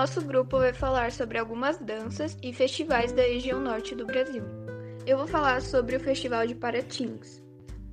nosso grupo vai falar sobre algumas danças e festivais da região norte do Brasil. Eu vou falar sobre o Festival de Paratins.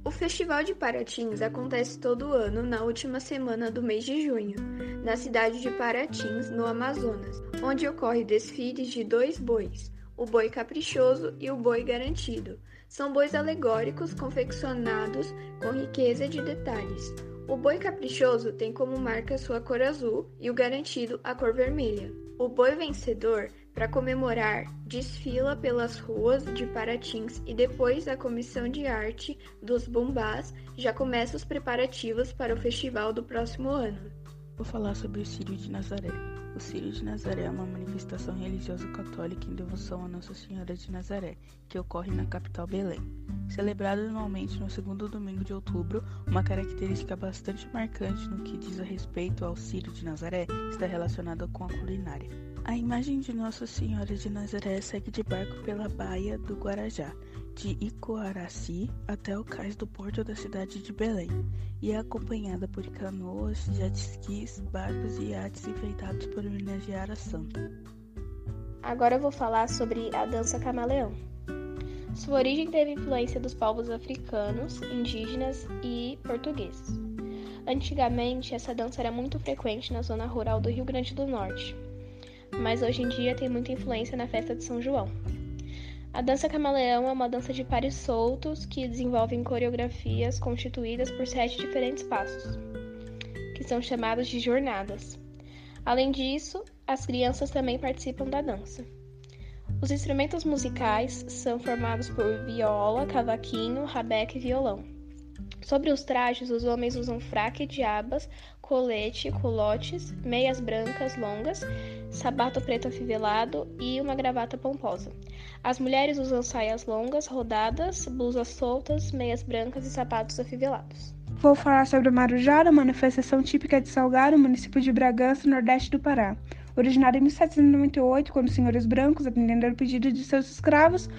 O Festival de Paratins acontece todo ano na última semana do mês de junho, na cidade de Paratins, no Amazonas, onde ocorre desfiles de dois bois, o boi caprichoso e o boi garantido. São bois alegóricos confeccionados com riqueza de detalhes. O boi caprichoso tem como marca sua cor azul e o garantido a cor vermelha. O boi vencedor para comemorar, desfila pelas ruas de Paratins e depois a comissão de arte dos Bombás já começa os preparativos para o festival do próximo ano. Vou falar sobre o Círio de Nazaré. O Círio de Nazaré é uma manifestação religiosa católica em devoção a Nossa Senhora de Nazaré, que ocorre na capital Belém. Celebrado anualmente no segundo domingo de outubro, uma característica bastante marcante no que diz a respeito ao Círio de Nazaré está relacionada com a culinária. A imagem de Nossa Senhora de Nazaré segue de barco pela baía do Guarajá, de Icoaraci até o cais do porto da cidade de Belém, e é acompanhada por canoas, jet skis, barcos e iates enfeitados por homenagear a santa. Agora eu vou falar sobre a dança camaleão. Sua origem teve influência dos povos africanos, indígenas e portugueses. Antigamente, essa dança era muito frequente na zona rural do Rio Grande do Norte, mas hoje em dia tem muita influência na festa de São João. A dança camaleão é uma dança de pares soltos que desenvolvem coreografias constituídas por sete diferentes passos, que são chamados de jornadas. Além disso, as crianças também participam da dança. Os instrumentos musicais são formados por viola, cavaquinho, rabeca e violão. Sobre os trajes, os homens usam fraque de abas, colete, culotes, meias brancas longas, sapato preto afivelado e uma gravata pomposa. As mulheres usam saias longas, rodadas, blusas soltas, meias brancas e sapatos afivelados. Vou falar sobre o Marujá, manifestação típica de Salgado, município de Bragança, nordeste do Pará. Originada em 1798, quando os senhores brancos, atendendo ao pedido de seus escravos,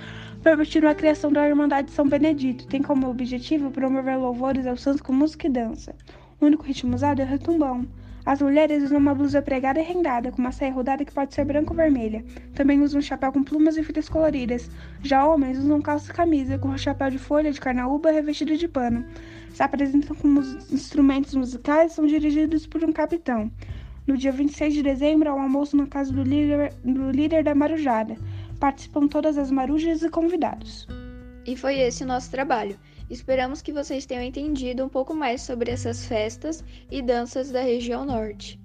permitiram a criação da Irmandade de São Benedito. Tem como objetivo promover louvores aos santos com música e dança. O único ritmo usado é o retumbão. As mulheres usam uma blusa pregada e rendada, com uma saia rodada que pode ser branca ou vermelha. Também usam um chapéu com plumas e fitas coloridas. Já homens usam calça e camisa, com um chapéu de folha de carnaúba revestido de pano. Se apresentam como instrumentos musicais são dirigidos por um capitão. No dia 26 de dezembro, há um almoço na casa do líder, do líder da Marujada. Participam todas as marujas e convidados. E foi esse o nosso trabalho. Esperamos que vocês tenham entendido um pouco mais sobre essas festas e danças da região norte.